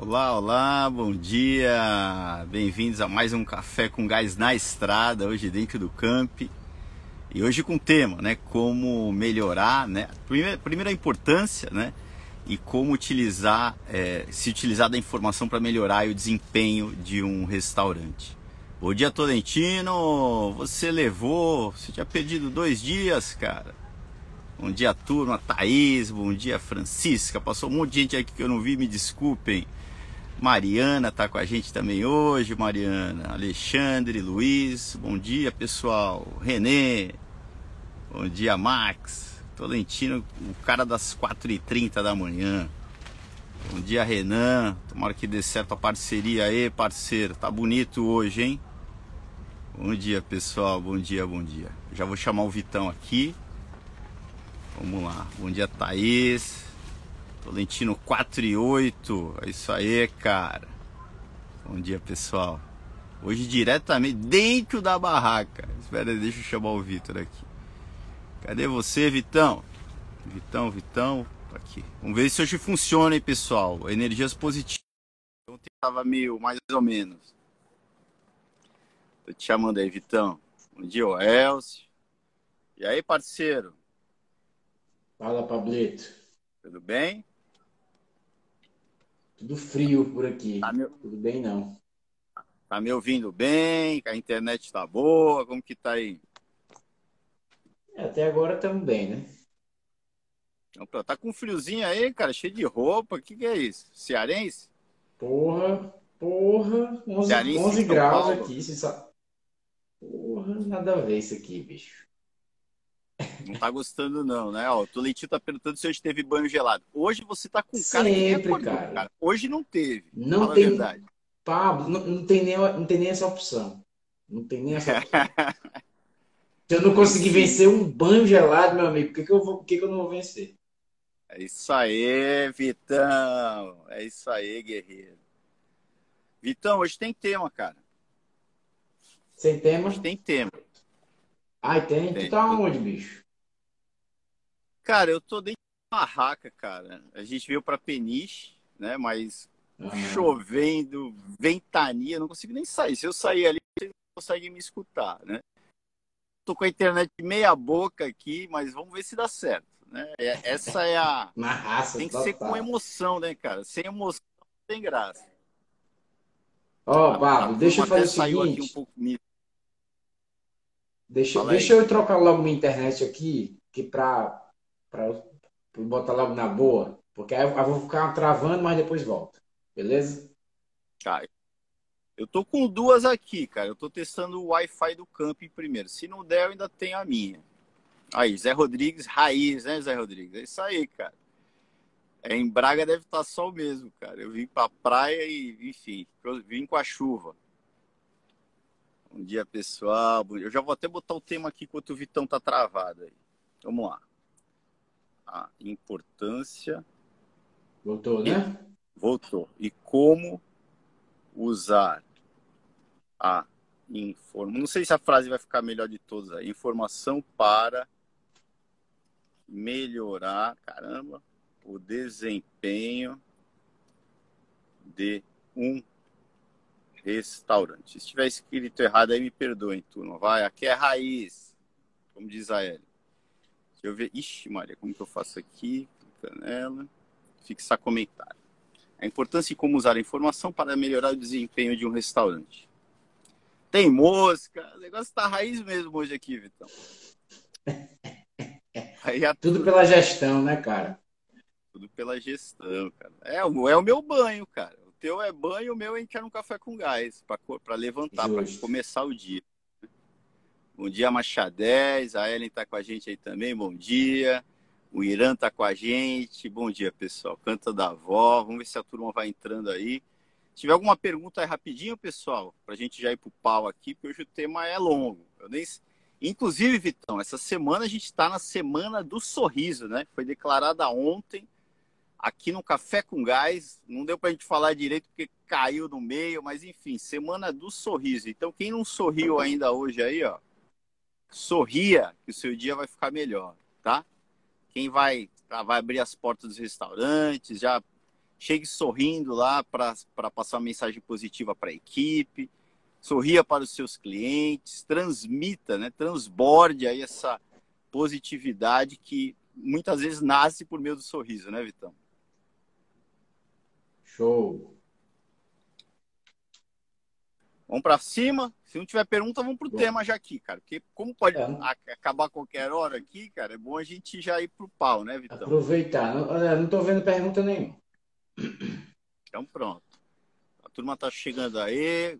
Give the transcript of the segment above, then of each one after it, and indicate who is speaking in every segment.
Speaker 1: Olá, olá, bom dia! Bem-vindos a mais um Café com Gás na Estrada, hoje dentro do camp. E hoje com o tema, né? Como melhorar, né? Primeira, importância, né? E como utilizar, é, se utilizar da informação para melhorar o desempenho de um restaurante. Bom dia, Tolentino! Você levou, você tinha perdido dois dias, cara. Bom dia, turma. Thaís, bom dia, Francisca. Passou um monte de gente aqui que eu não vi, me desculpem. Mariana está com a gente também hoje, Mariana. Alexandre, Luiz, bom dia pessoal. Renê, bom dia Max. Tolentino, o cara das 4h30 da manhã. Bom dia Renan, tomara que dê certo a parceria aí, parceiro. Tá bonito hoje, hein? Bom dia pessoal, bom dia, bom dia. Já vou chamar o Vitão aqui. Vamos lá, bom dia Thaís. Tolentino 4 e 8. É isso aí, cara. Bom dia, pessoal. Hoje diretamente dentro da barraca. Espera, deixa eu chamar o Vitor aqui. Cadê você, Vitão? Vitão, Vitão, aqui. Vamos ver se hoje funciona, hein, pessoal. Energias positivas. Ontem tava meio mais ou menos. Tô te chamando aí, Vitão. Bom dia, Elcio. E aí, parceiro?
Speaker 2: Fala, Pablito.
Speaker 1: Tudo bem?
Speaker 2: Tudo frio por aqui.
Speaker 1: Tá me...
Speaker 2: Tudo bem, não.
Speaker 1: Tá me ouvindo bem? A internet tá boa? Como que tá aí?
Speaker 2: É, até agora estamos bem, né?
Speaker 1: Então, tá com friozinho aí, cara, cheio de roupa. O que, que é isso? Cearense?
Speaker 2: Porra, porra, 11, 11 graus Paulo. aqui. Você sabe? Porra, nada a ver isso aqui, bicho.
Speaker 1: Não tá gostando, não, né? Ó, o Toletinho tá perguntando se hoje teve banho gelado. Hoje você tá com
Speaker 2: cara
Speaker 1: Sempre,
Speaker 2: que cara. cara.
Speaker 1: Hoje não teve.
Speaker 2: Não tem. Verdade. Pablo, não, não, tem nem, não tem nem essa opção. Não tem nem essa opção. se eu não conseguir vencer um banho gelado, meu amigo, por que, que, eu, vou, por que, que eu não vou vencer?
Speaker 1: É isso aí, Vitão. É isso aí, guerreiro. Vitão, hoje tem tema, cara.
Speaker 2: Sem tema?
Speaker 1: Hoje tem tema.
Speaker 2: Ai, tem? tem. Tu tá onde, bicho?
Speaker 1: Cara, eu tô dentro de uma barraca, cara. A gente veio pra Peniche, né? Mas ah. chovendo, ventania, não consigo nem sair. Se eu sair ali, vocês não conseguem me escutar, né? Tô com a internet meia boca aqui, mas vamos ver se dá certo. Né? É, essa é a.
Speaker 2: Na raça,
Speaker 1: tem que total. ser com emoção, né, cara? Sem emoção não tem graça.
Speaker 2: Ó, oh, Pablo, deixa eu fazer o seguinte. Um pouco... Deixa, deixa eu trocar logo minha internet aqui, que pra para botar logo na boa, porque aí eu vou ficar travando, mas depois volto. Beleza?
Speaker 1: Tá. Eu tô com duas aqui, cara. Eu tô testando o Wi-Fi do camping primeiro. Se não der, eu ainda tenho a minha. Aí, Zé Rodrigues, raiz, né, Zé Rodrigues? É isso aí, cara. É, em Braga deve estar tá só o mesmo, cara. Eu vim pra praia e, enfim, eu vim com a chuva. Bom dia, pessoal. Eu já vou até botar o tema aqui enquanto o Vitão tá travado aí. Vamos lá a importância.
Speaker 2: Voltou, né?
Speaker 1: Voltou. E como usar a informação. Não sei se a frase vai ficar melhor de todas. A informação para melhorar, caramba, o desempenho de um restaurante. Se estiver escrito errado aí, me perdoem, turma. Vai, aqui é raiz, como diz a Ellie. Deixa eu ver. Ixi, Maria, como que eu faço aqui? Clica nela. Fixar comentário. A importância de como usar a informação para melhorar o desempenho de um restaurante. Tem mosca. O negócio tá raiz mesmo hoje aqui, Vitão.
Speaker 2: A... Tudo pela gestão, né, cara?
Speaker 1: Tudo pela gestão, cara. É, é o meu banho, cara. O teu é banho, o meu é entrar no café com gás para levantar, para começar o dia. Bom dia, Machadez. A Ellen está com a gente aí também. Bom dia. O Irã está com a gente. Bom dia, pessoal. Canta da avó. Vamos ver se a turma vai entrando aí. Se tiver alguma pergunta aí rapidinho, pessoal, para a gente já ir para o pau aqui, porque hoje o tema é longo. Eu nem... Inclusive, Vitão, essa semana a gente está na Semana do Sorriso, né? Foi declarada ontem aqui no Café com Gás. Não deu para a gente falar direito porque caiu no meio, mas enfim, Semana do Sorriso. Então, quem não sorriu ainda hoje aí, ó, sorria que o seu dia vai ficar melhor, tá? Quem vai, tá, vai abrir as portas dos restaurantes, já chegue sorrindo lá para passar uma mensagem positiva para a equipe, sorria para os seus clientes, transmita, né, transborde aí essa positividade que muitas vezes nasce por meio do sorriso, né, Vitão?
Speaker 2: Show.
Speaker 1: Vamos para cima. Se não tiver pergunta, vamos pro Bom. tema já aqui, cara. Porque como pode é. acabar qualquer hora aqui, cara, é bom a gente já ir pro pau, né, Vitão?
Speaker 2: Aproveitar. Não, tô vendo pergunta nenhuma.
Speaker 1: Então pronto. A turma tá chegando aí.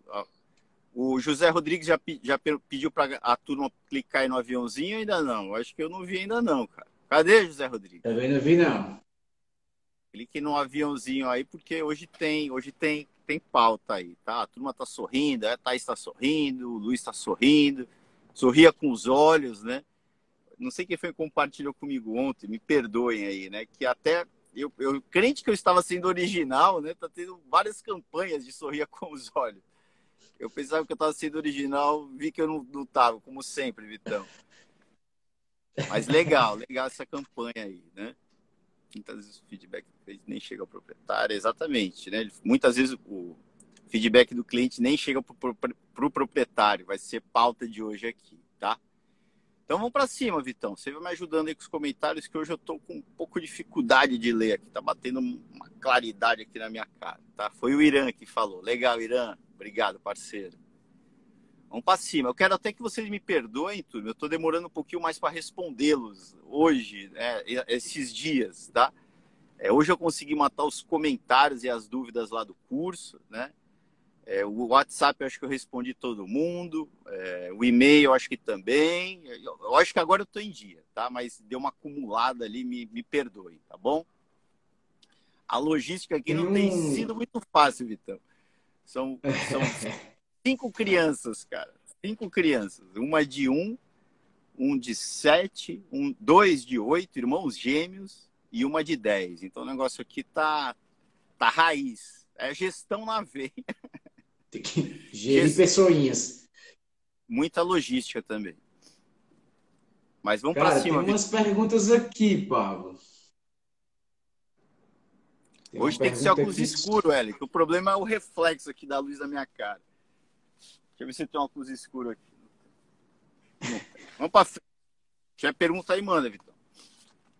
Speaker 1: O José Rodrigues já, já pediu para a turma clicar aí no aviãozinho ainda não. Acho que eu não vi ainda não, cara. Cadê, José Rodrigues?
Speaker 2: Também não vi, não.
Speaker 1: Clique no aviãozinho aí, porque hoje tem, hoje tem, tem pauta aí, tá? A turma tá sorrindo, a Thaís tá sorrindo, o Luiz tá sorrindo, sorria com os olhos, né? Não sei quem foi que compartilhou comigo ontem, me perdoem aí, né? Que até eu, eu crente que eu estava sendo original, né? Tá tendo várias campanhas de sorria com os olhos. Eu pensava que eu estava sendo original, vi que eu não, não tava, como sempre, Vitão. Mas legal, legal essa campanha aí, né? Muitas vezes o feedback do cliente nem chega ao proprietário, exatamente, né? Muitas vezes o feedback do cliente nem chega para o proprietário, vai ser pauta de hoje aqui, tá? Então vamos para cima, Vitão. Você vai me ajudando aí com os comentários, que hoje eu estou com um pouco de dificuldade de ler aqui. Tá batendo uma claridade aqui na minha cara, tá? Foi o Irã que falou. Legal, Irã. Obrigado, parceiro. Vamos para cima. Eu quero até que vocês me perdoem, turma. Eu estou demorando um pouquinho mais para respondê-los hoje, né, esses dias, tá? É, hoje eu consegui matar os comentários e as dúvidas lá do curso, né? É, o WhatsApp eu acho que eu respondi todo mundo. É, o e-mail eu acho que também. Eu, eu acho que agora eu estou em dia, tá? Mas deu uma acumulada ali, me, me perdoe, tá bom? A logística aqui não hum. tem sido muito fácil, Vitão. São, são cinco crianças, cara. Cinco crianças. Uma de um, um de sete, um, dois de oito, irmãos gêmeos, e uma de dez. Então o negócio aqui tá, tá raiz. É gestão na veia.
Speaker 2: Tem que gerir pessoinhas.
Speaker 1: Muita logística também. Mas vamos para cima.
Speaker 2: Tem umas perguntas aqui, Pablo.
Speaker 1: Tem Hoje tem que ser óculos aqui... escuro, Eli. O problema é o reflexo aqui da luz da minha cara. Deixa eu ver se tem um óculos escuro aqui. Vamos para frente. Já pergunta aí, manda, Vitor.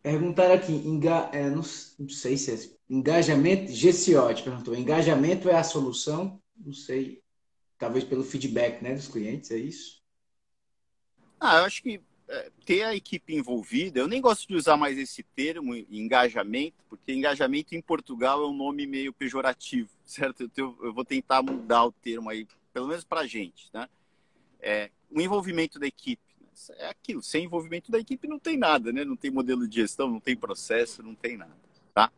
Speaker 2: Perguntaram aqui, enga... É, não, não, sei se é engajamento, GCO te perguntou, engajamento é a solução? Não sei, talvez pelo feedback né, dos clientes, é isso?
Speaker 1: Ah, eu acho que é, ter a equipe envolvida, eu nem gosto de usar mais esse termo, engajamento, porque engajamento em Portugal é um nome meio pejorativo, certo? Eu, eu vou tentar mudar o termo aí pelo menos para a gente, né? É, o envolvimento da equipe. Né? É aquilo, sem envolvimento da equipe não tem nada, né? Não tem modelo de gestão, não tem processo, não tem nada, tá?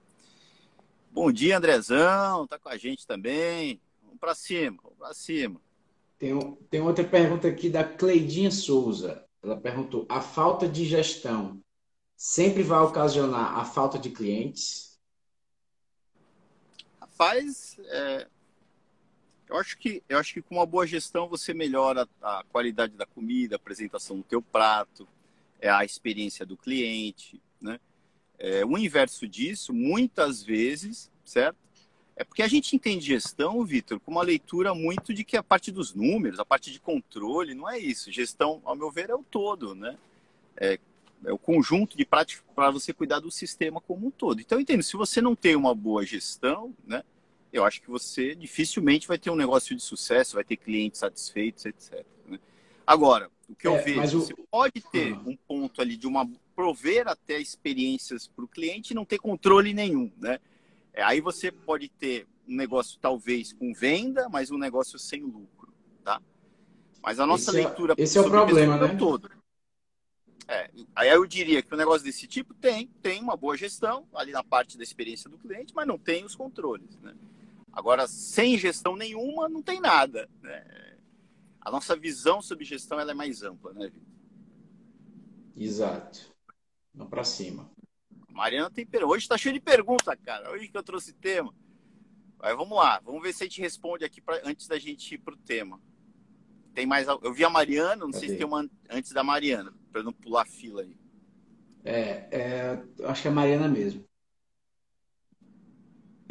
Speaker 1: Bom dia, Andrezão, tá com a gente também. Vamos para cima, vamos para cima.
Speaker 2: Tem, tem outra pergunta aqui da Cleidinha Souza. Ela perguntou: a falta de gestão sempre vai ocasionar a falta de clientes?
Speaker 1: Rapaz, é, eu acho que eu acho que com uma boa gestão você melhora a qualidade da comida, a apresentação do teu prato, é a experiência do cliente, né? É, o inverso disso, muitas vezes, certo? É porque a gente entende gestão, Vitor, com uma leitura muito de que a parte dos números, a parte de controle, não é isso. Gestão, ao meu ver, é o todo, né? É, é o conjunto de práticas para você cuidar do sistema como um todo. Então, eu entendo, se você não tem uma boa gestão, né? Eu acho que você dificilmente vai ter um negócio de sucesso, vai ter clientes satisfeitos, etc. Né? Agora, o que eu é, vejo, o... você pode ter uhum. um ponto ali de uma prover até experiências para o cliente e não ter controle nenhum, né? É, aí você pode ter um negócio talvez com venda, mas um negócio sem lucro, tá? Mas a nossa esse é- leitura
Speaker 2: é, esse é o problema, né?
Speaker 1: todo. É, aí eu diria que um negócio desse tipo tem, tem uma boa gestão ali na parte da experiência do cliente, mas não tem os controles, né? Agora, sem gestão nenhuma, não tem nada. Né? A nossa visão sobre gestão ela é mais ampla, né, Vitor?
Speaker 2: Exato. Vamos para cima.
Speaker 1: Mariana tem pergunta. Hoje está cheio de pergunta, cara. Hoje que eu trouxe tema. Mas vamos lá. Vamos ver se a gente responde aqui pra, antes da gente ir para o tema. Tem mais. Eu vi a Mariana, não Cadê? sei se tem uma antes da Mariana, para não pular a fila aí.
Speaker 2: É, é, acho que é a Mariana mesmo.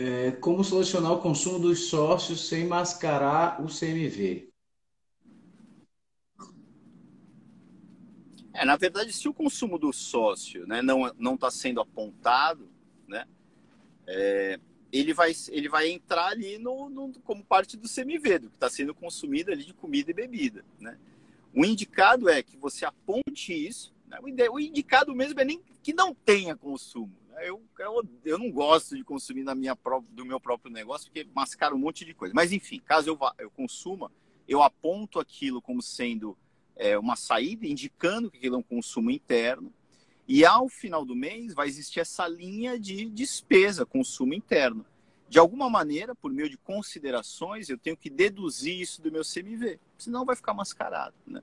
Speaker 2: É, como solucionar o consumo dos sócios sem mascarar o CMV?
Speaker 1: É, na verdade, se o consumo do sócio né, não está sendo apontado, né, é, ele, vai, ele vai entrar ali no, no como parte do CMV, do que está sendo consumido ali de comida e bebida. Né? O indicado é que você aponte isso. Né? O indicado mesmo é nem que não tenha consumo. Eu, eu, eu não gosto de consumir na minha do meu próprio negócio, porque mascara um monte de coisa. Mas, enfim, caso eu, eu consuma, eu aponto aquilo como sendo é, uma saída, indicando que aquilo é um consumo interno. E ao final do mês vai existir essa linha de despesa, consumo interno. De alguma maneira, por meio de considerações, eu tenho que deduzir isso do meu CMV, senão vai ficar mascarado. Né?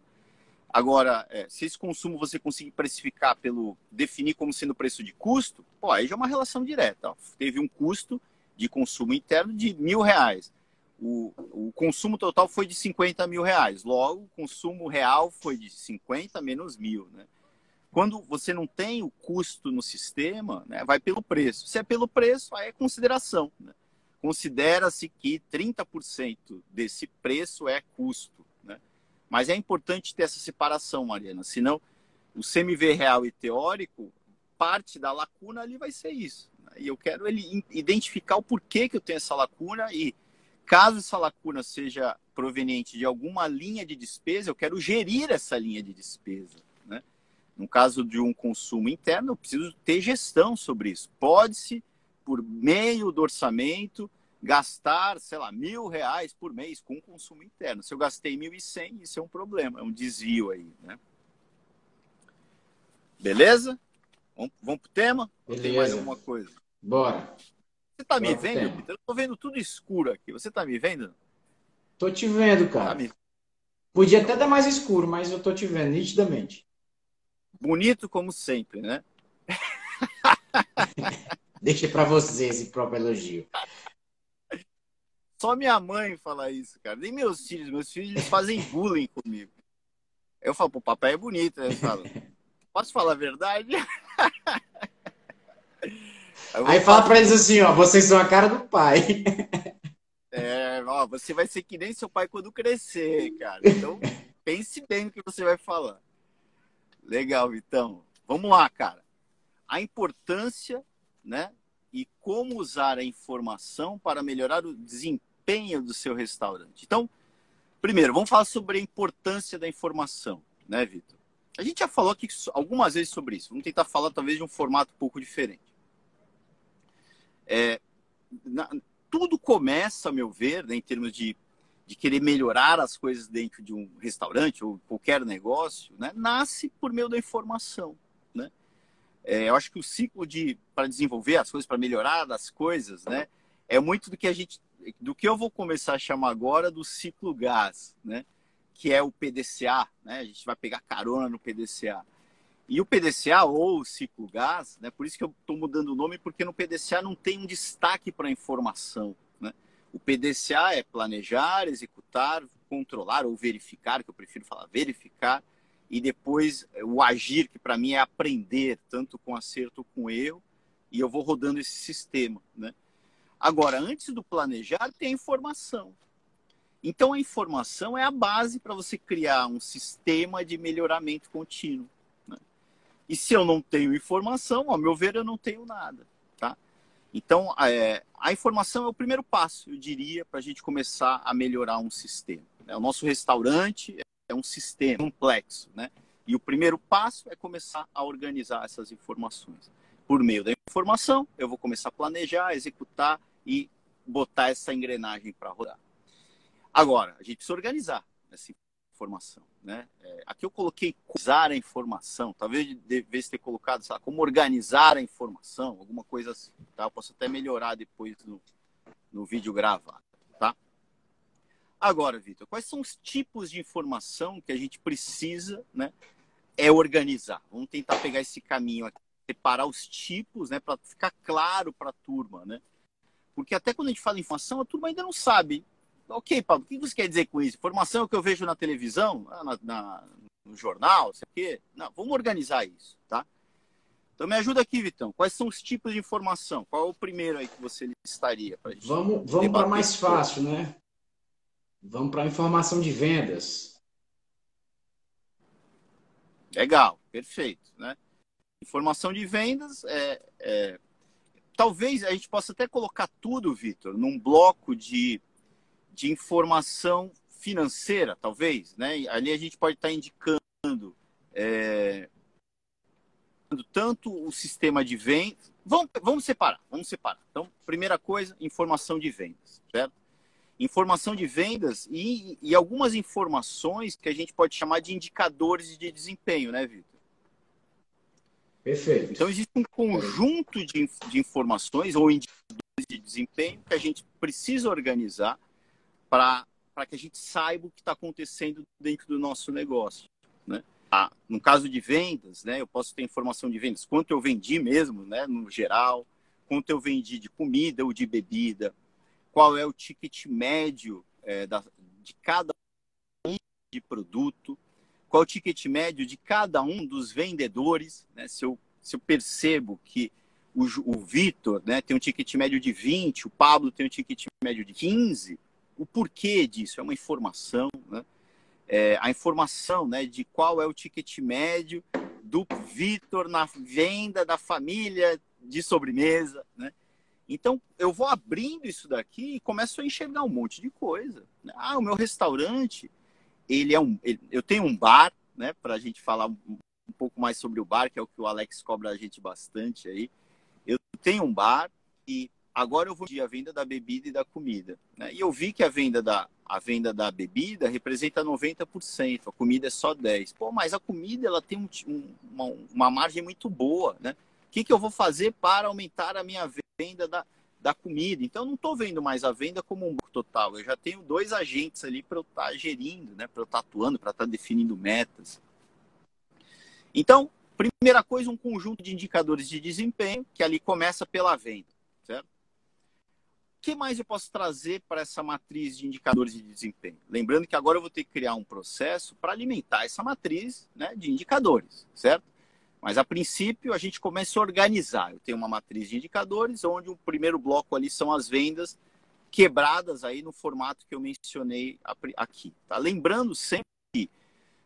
Speaker 1: Agora, é, se esse consumo você conseguir precificar pelo definir como sendo preço de custo, pô, aí já é uma relação direta. Ó. Teve um custo de consumo interno de mil reais. O, o consumo total foi de 50 mil reais. Logo, o consumo real foi de 50 menos mil. Né? Quando você não tem o custo no sistema, né, vai pelo preço. Se é pelo preço, aí é consideração. Né? Considera-se que 30% desse preço é custo. Mas é importante ter essa separação, Mariana, senão o CMV real e teórico, parte da lacuna ali vai ser isso. E eu quero ele identificar o porquê que eu tenho essa lacuna e caso essa lacuna seja proveniente de alguma linha de despesa, eu quero gerir essa linha de despesa. Né? No caso de um consumo interno, eu preciso ter gestão sobre isso. Pode-se, por meio do orçamento, gastar, sei lá, mil reais por mês com consumo interno. Se eu gastei mil e cem, isso é um problema, é um desvio aí, né? Beleza? Vamos, vamos pro tema?
Speaker 2: Beleza. Tem mais
Speaker 1: alguma coisa?
Speaker 2: Bora.
Speaker 1: Você tá Bora me vendo, Peter? Eu tô vendo tudo escuro aqui. Você tá me vendo?
Speaker 2: Tô te vendo, cara. Tá me... Podia até dar mais escuro, mas eu tô te vendo nitidamente.
Speaker 1: Bonito como sempre, né?
Speaker 2: Deixa para você esse próprio elogio.
Speaker 1: Só minha mãe fala isso, cara. Nem meus filhos. Meus filhos fazem bullying comigo. Eu falo, pô, papai é bonito. Né? Falo, posso falar a verdade?
Speaker 2: Aí fala pra eles assim, ó, vocês são a cara do pai.
Speaker 1: É, ó, você vai ser que nem seu pai quando crescer, cara. Então, pense bem no que você vai falar. Legal, Vitão. Vamos lá, cara. A importância, né, e como usar a informação para melhorar o desempenho desempenho do seu restaurante. Então, primeiro, vamos falar sobre a importância da informação, né, Vitor? A gente já falou aqui algumas vezes sobre isso. Vamos tentar falar talvez de um formato um pouco diferente. É, na, tudo começa, a meu ver, né, em termos de, de querer melhorar as coisas dentro de um restaurante ou qualquer negócio, né, nasce por meio da informação. Né? É, eu acho que o ciclo de para desenvolver as coisas, para melhorar as coisas, né, é muito do que a gente do que eu vou começar a chamar agora do ciclo gás, né? Que é o PDCA, né? A gente vai pegar carona no PDCA. E o PDCA ou o ciclo gás, né? Por isso que eu estou mudando o nome, porque no PDCA não tem um destaque para a informação, né? O PDCA é planejar, executar, controlar ou verificar, que eu prefiro falar verificar, e depois o agir, que para mim é aprender, tanto com acerto com erro, e eu vou rodando esse sistema, né? Agora, antes do planejar, tem a informação. Então, a informação é a base para você criar um sistema de melhoramento contínuo. Né? E se eu não tenho informação, ao meu ver, eu não tenho nada. Tá? Então, é, a informação é o primeiro passo, eu diria, para a gente começar a melhorar um sistema. Né? O nosso restaurante é um sistema complexo. Né? E o primeiro passo é começar a organizar essas informações. Por meio da informação, eu vou começar a planejar, executar e botar essa engrenagem para rodar. Agora, a gente precisa organizar essa informação. Né? É, aqui eu coloquei usar a informação, talvez devesse ter colocado sabe, como organizar a informação, alguma coisa assim. Tá? Eu posso até melhorar depois no, no vídeo gravado. Tá? Agora, Vitor, quais são os tipos de informação que a gente precisa né, é organizar? Vamos tentar pegar esse caminho aqui, separar os tipos né, para ficar claro para a turma. Né? Porque até quando a gente fala informação, a turma ainda não sabe. Ok, Paulo, o que você quer dizer com isso? Informação é o que eu vejo na televisão, na, na, no jornal, sei o quê. Não, vamos organizar isso, tá? Então me ajuda aqui, Vitão. Quais são os tipos de informação? Qual é o primeiro aí que você listaria
Speaker 2: para gente? Vamos, vamos para mais fácil, né? Vamos para a informação de vendas.
Speaker 1: Legal, perfeito, né? Informação de vendas é, é... talvez a gente possa até colocar tudo, Vitor, num bloco de, de informação financeira, talvez, né? Ali a gente pode estar indicando é, tanto o sistema de vendas. Vamos, vamos separar, vamos separar. Então, primeira coisa, informação de vendas, certo? Informação de vendas e, e algumas informações que a gente pode chamar de indicadores de desempenho, né, Vitor?
Speaker 2: Perfeito.
Speaker 1: Então, existe um conjunto de, de informações ou indicadores de desempenho que a gente precisa organizar para que a gente saiba o que está acontecendo dentro do nosso negócio. Né? Ah, no caso de vendas, né, eu posso ter informação de vendas, quanto eu vendi mesmo, né, no geral, quanto eu vendi de comida ou de bebida, qual é o ticket médio é, da, de cada de produto, qual o ticket médio de cada um dos vendedores, né, se, eu, se eu percebo que o, o Vitor né, tem um ticket médio de 20, o Pablo tem um ticket médio de 15, o porquê disso? É uma informação, né? é, a informação né, de qual é o ticket médio do Vitor na venda da família de sobremesa. Né? Então, eu vou abrindo isso daqui e começo a enxergar um monte de coisa. Ah, o meu restaurante, ele é um, ele, eu tenho um bar, né, para a gente falar um, um pouco mais sobre o bar, que é o que o Alex cobra a gente bastante aí. Eu tenho um bar e agora eu vou a venda da bebida e da comida. Né? E eu vi que a venda da, a venda da bebida representa 90%, a comida é só 10%. Pô, mas a comida ela tem um, uma, uma, margem muito boa, né? O que, que eu vou fazer para aumentar a minha venda da, da comida? Então, eu não estou vendo mais a venda como um total. Eu já tenho dois agentes ali para eu estar tá gerindo, né? para eu estar tá atuando, para estar tá definindo metas. Então, primeira coisa, um conjunto de indicadores de desempenho, que ali começa pela venda, certo? que mais eu posso trazer para essa matriz de indicadores de desempenho? Lembrando que agora eu vou ter que criar um processo para alimentar essa matriz né, de indicadores, certo? Mas a princípio a gente começa a organizar. Eu tenho uma matriz de indicadores, onde o primeiro bloco ali são as vendas quebradas aí no formato que eu mencionei aqui. Tá? Lembrando sempre que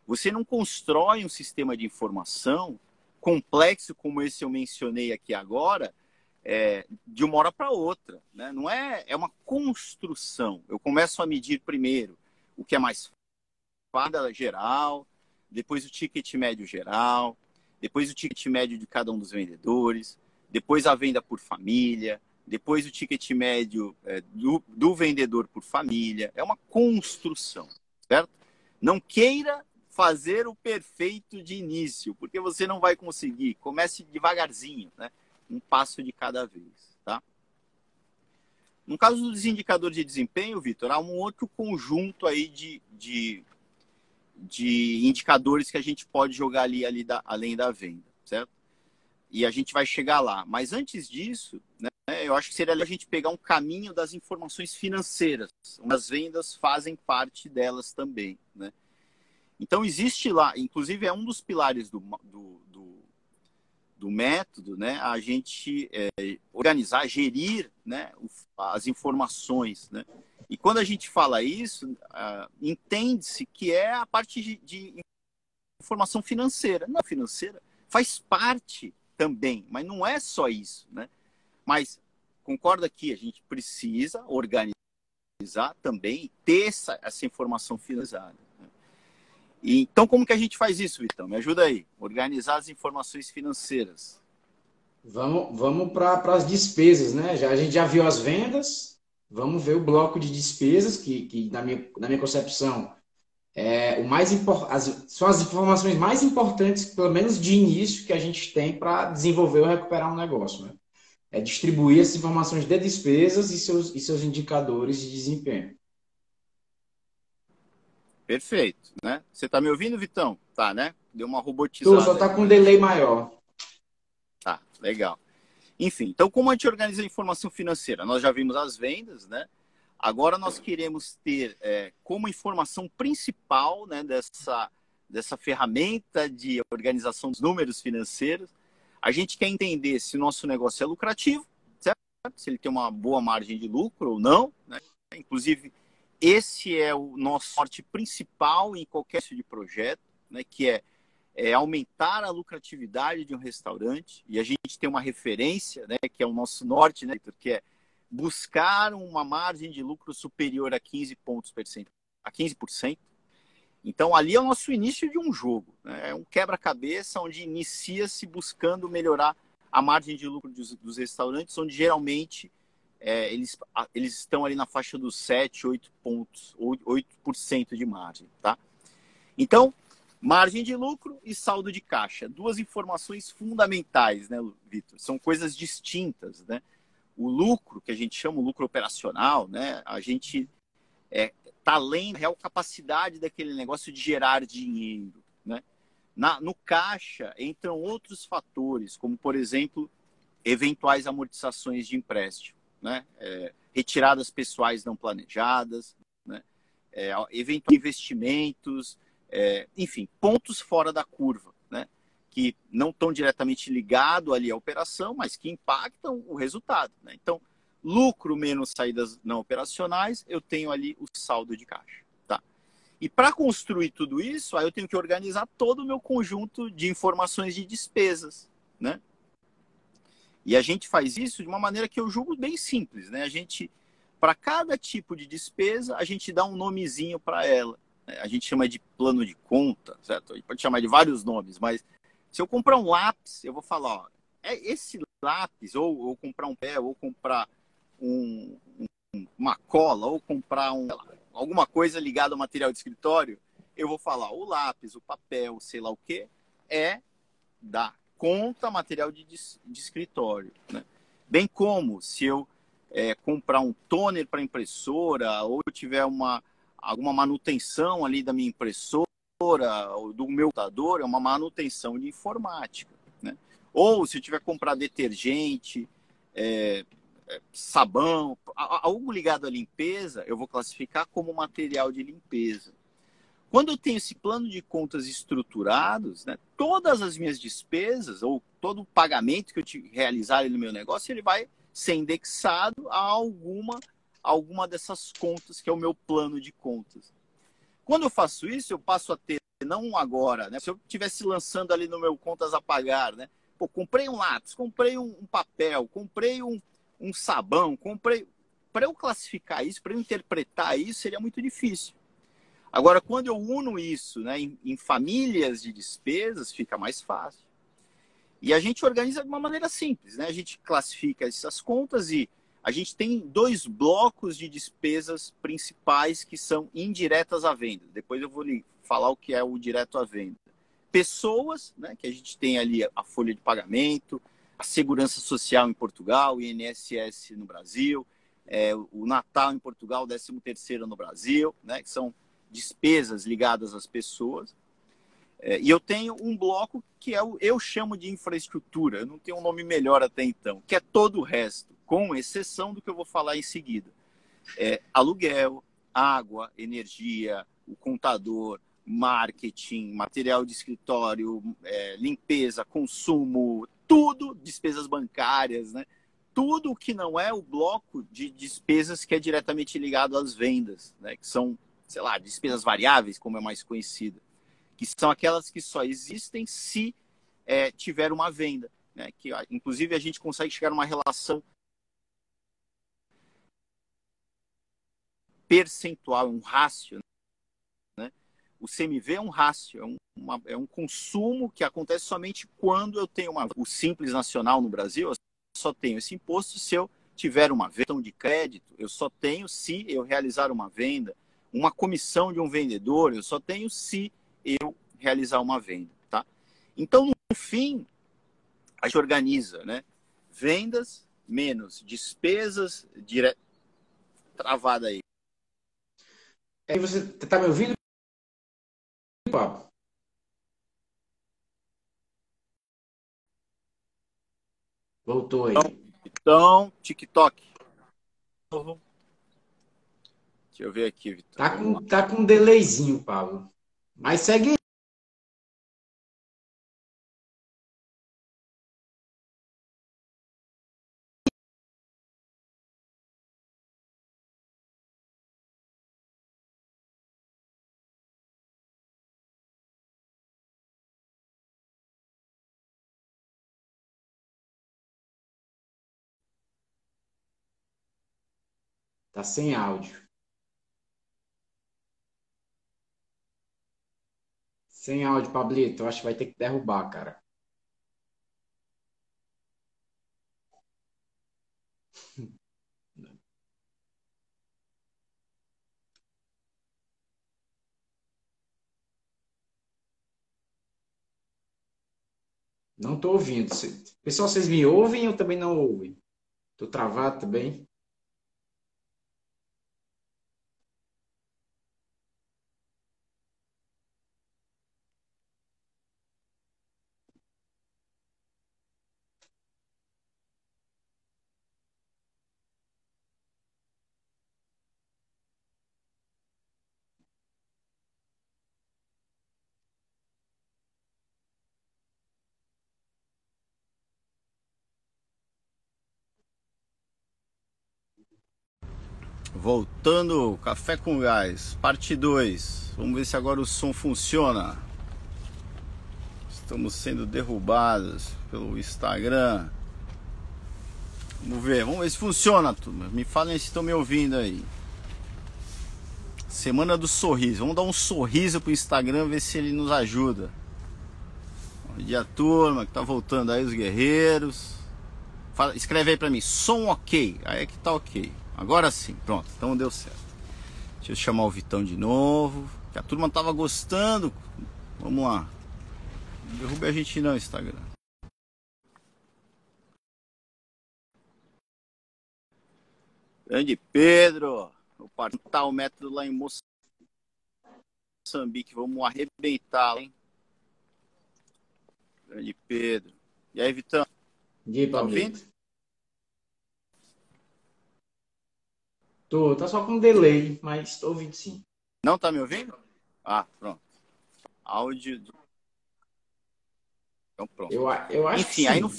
Speaker 1: você não constrói um sistema de informação complexo como esse eu mencionei aqui agora, é, de uma hora para outra. Né? Não é, é uma construção. Eu começo a medir primeiro o que é mais fácil geral, depois o ticket médio geral, depois o ticket médio de cada um dos vendedores, depois a venda por família, depois o ticket médio é, do, do vendedor por família. É uma construção, certo? Não queira fazer o perfeito de início, porque você não vai conseguir. Comece devagarzinho, né? um passo de cada vez, tá? No caso dos indicadores de desempenho, Vitor, há um outro conjunto aí de, de, de indicadores que a gente pode jogar ali, ali da, além da venda, certo? E a gente vai chegar lá. Mas antes disso, né, eu acho que seria a gente pegar um caminho das informações financeiras. As vendas fazem parte delas também, né? Então existe lá, inclusive é um dos pilares do, do, do método, né, a gente é, organizar, gerir né, as informações. Né? E quando a gente fala isso, uh, entende-se que é a parte de, de, informação financeira. Não financeira, faz parte também, mas não é só isso. Né? Mas concorda que a gente precisa organizar também e ter essa, essa informação finalizada. Então, como que a gente faz isso, Vitão? Me ajuda aí. Organizar as informações financeiras.
Speaker 2: Vamos, vamos para as despesas, né? Já, a gente já viu as vendas, vamos ver o bloco de despesas, que, que na, minha, na minha concepção, é o mais as, são as informações mais importantes, pelo menos de início, que a gente tem para desenvolver ou recuperar um negócio. Né? É distribuir essas informações de despesas e seus, e seus indicadores de desempenho.
Speaker 1: Perfeito, né? Você tá me ouvindo, Vitão? Tá, né? Deu uma robotizada.
Speaker 2: Tu só tá com um delay maior.
Speaker 1: Tá, legal. Enfim, então como a gente organiza a informação financeira? Nós já vimos as vendas, né? Agora nós queremos ter é, como informação principal né, dessa, dessa ferramenta de organização dos números financeiros A gente quer entender se o nosso negócio é lucrativo, certo? Se ele tem uma boa margem de lucro ou não. Né? Inclusive, esse é o nosso norte principal em qualquer tipo de projeto, né? que é, é, aumentar a lucratividade de um restaurante. E a gente tem uma referência, né? que é o nosso norte, né, que é buscar uma margem de lucro superior a 15 pontos percentuais, a 15%. Então, ali é o nosso início de um jogo. Né? É um quebra-cabeça onde inicia-se buscando melhorar a margem de lucro dos, dos restaurantes, onde geralmente é, eles, eles estão ali na faixa dos 7, 8 pontos, 8% de margem. Tá? Então, margem de lucro e saldo de caixa. Duas informações fundamentais, né, Vitor? São coisas distintas. Né? O lucro, que a gente chama o lucro operacional, né? a gente é, está além da real capacidade daquele negócio de gerar dinheiro. Né? Na, no caixa entram outros fatores, como, por exemplo, eventuais amortizações de empréstimo, né? É, retiradas pessoais não planejadas, né? É, eventuais investimentos, é, enfim, pontos fora da curva, né? que não estão diretamente ligados ali à operação, mas que impactam o resultado. Né? Então, lucro menos saídas não operacionais, eu tenho ali o saldo de caixa. Tá? E para construir tudo isso, aí eu tenho que organizar todo o meu conjunto de informações de despesas. Né? E a gente faz isso de uma maneira que eu julgo bem simples. Né? A gente, para cada tipo de despesa, a gente dá um nomezinho para ela. A gente chama de plano de conta, certo? A gente pode chamar de vários nomes, mas se eu comprar um lápis, eu vou falar, ó, é esse lápis, ou, ou comprar um pé, ou comprar um, um, uma cola ou comprar um, lá, alguma coisa ligada ao material de escritório, eu vou falar o lápis, o papel, sei lá o que, é da conta material de, de escritório. Né? Bem como se eu é, comprar um toner para impressora ou tiver uma, alguma manutenção ali da minha impressora ou do meu computador, é uma manutenção de informática. Né? Ou se eu tiver que comprar detergente, é, sabão, algo ligado à limpeza, eu vou classificar como material de limpeza. Quando eu tenho esse plano de contas estruturados, né, todas as minhas despesas ou todo o pagamento que eu realizar no meu negócio, ele vai ser indexado a alguma, alguma dessas contas que é o meu plano de contas. Quando eu faço isso, eu passo a ter, não agora, né? Se eu estivesse lançando ali no meu contas a pagar, né? Pô, comprei um lápis, comprei um, um papel, comprei um, um sabão, comprei. Para eu classificar isso, para eu interpretar isso, seria muito difícil. Agora, quando eu uno isso né, em, em, famílias de despesas, fica mais fácil. E a gente organiza de uma maneira simples, né? A gente classifica essas contas e a gente tem dois blocos de despesas principais que são indiretas à venda. Depois eu vou lhe falar o que é o direto à venda. Pessoas, né, que a gente tem ali a folha de pagamento, a Segurança Social em Portugal, INSS no Brasil, é, o Natal em Portugal, o 13 terceiro no Brasil, né, que são despesas ligadas às pessoas. É, e eu tenho um bloco que é o, eu chamo de infraestrutura, eu não tenho um nome melhor até então, que é todo o resto, com exceção do que eu vou falar em seguida. É, aluguel, água, energia, o contador, marketing, material de escritório, é, limpeza, consumo, tudo, despesas bancárias, né? Tudo que não é o bloco de despesas que é diretamente ligado às vendas, né? Que são, sei lá, despesas variáveis, como é mais conhecida, que são aquelas que só existem se é, tiver uma venda, né? Que inclusive a gente consegue chegar numa relação percentual, um rácio, né? O CMV é um rácio, é um é um consumo que acontece somente quando eu tenho uma. O Simples Nacional no Brasil, eu só tenho esse imposto se eu tiver uma venda de crédito, eu só tenho se eu realizar uma venda. Uma comissão de um vendedor, eu só tenho se eu realizar uma venda. Tá? Então, no fim, a gente organiza né? vendas menos despesas dire... travada aí.
Speaker 2: É, você está me ouvindo, Papo? Voltou aí.
Speaker 1: Então, TikTok. Deixa eu ver aqui, Vitor.
Speaker 2: Tá com, tá com um delayzinho, Pablo. Mas segue Tá sem áudio. Sem áudio, Pablito. Eu acho que vai ter que derrubar, cara. Não estou ouvindo. Pessoal, vocês me ouvem ou também não ouvem? Estou travado também.
Speaker 1: Voltando, Café com Gás, parte 2. Vamos ver se agora o som funciona. Estamos sendo derrubados pelo Instagram. Vamos ver, vamos ver se funciona, turma. Me falem se estão me ouvindo aí. Semana do sorriso. Vamos dar um sorriso pro Instagram, ver se ele nos ajuda. Bom dia, turma, que tá voltando aí os guerreiros. Fala, escreve aí pra mim, som ok. Aí é que tá ok. Agora sim, pronto, então deu certo. Deixa eu chamar o Vitão de novo. Que a turma tava gostando. Vamos lá. Derrube a gente não, Instagram. Grande Pedro. O partar o método lá em Moçambique. Vamos arrebentar, hein? Grande Pedro. E aí, Vitão?
Speaker 2: Aí, tá ouvindo? Tô, tá só com delay, mas tô ouvindo sim.
Speaker 1: Não tá me ouvindo? Ah, pronto. Áudio. Então pronto.
Speaker 2: Eu, eu acho
Speaker 1: Enfim, aí no,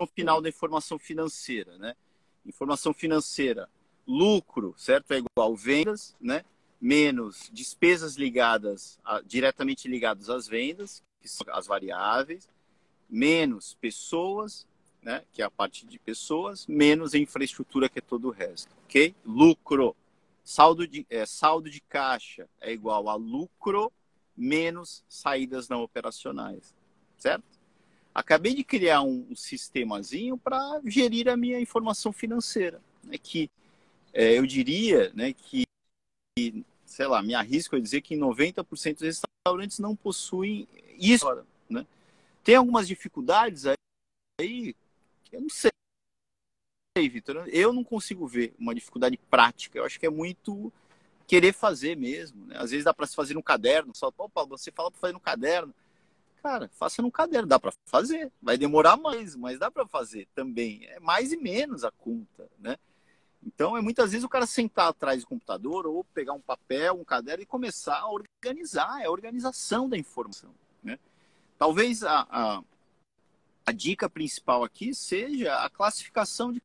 Speaker 1: no final da informação financeira, né? Informação financeira, lucro, certo? É igual vendas, né? Menos despesas ligadas, a, diretamente ligadas às vendas, que são as variáveis, menos pessoas, né, que é a parte de pessoas, menos a infraestrutura, que é todo o resto, ok? Lucro, saldo de, é, saldo de caixa é igual a lucro menos saídas não operacionais, certo? Acabei de criar um, um sistemazinho para gerir a minha informação financeira, né, que é, eu diria né, que, sei lá, me arrisco a dizer que 90% dos restaurantes não possuem isso. Né? Tem algumas dificuldades aí, eu não sei, Vitor. Eu não consigo ver uma dificuldade prática. Eu acho que é muito querer fazer mesmo. Né? Às vezes dá para se fazer no caderno. Só, opa, você fala para fazer no caderno. Cara, faça no caderno. Dá para fazer. Vai demorar mais, mas dá para fazer também. É mais e menos a conta, né? Então, é muitas vezes o cara sentar atrás do computador ou pegar um papel, um caderno e começar a organizar. É a organização da informação, né? Talvez a, a a dica principal aqui seja a classificação de